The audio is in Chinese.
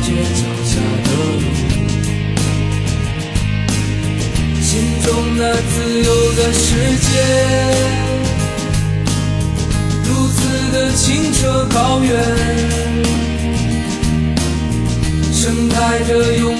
间，才发觉脚下的路，心中那自由的世界，如此的清澈高远，盛开着永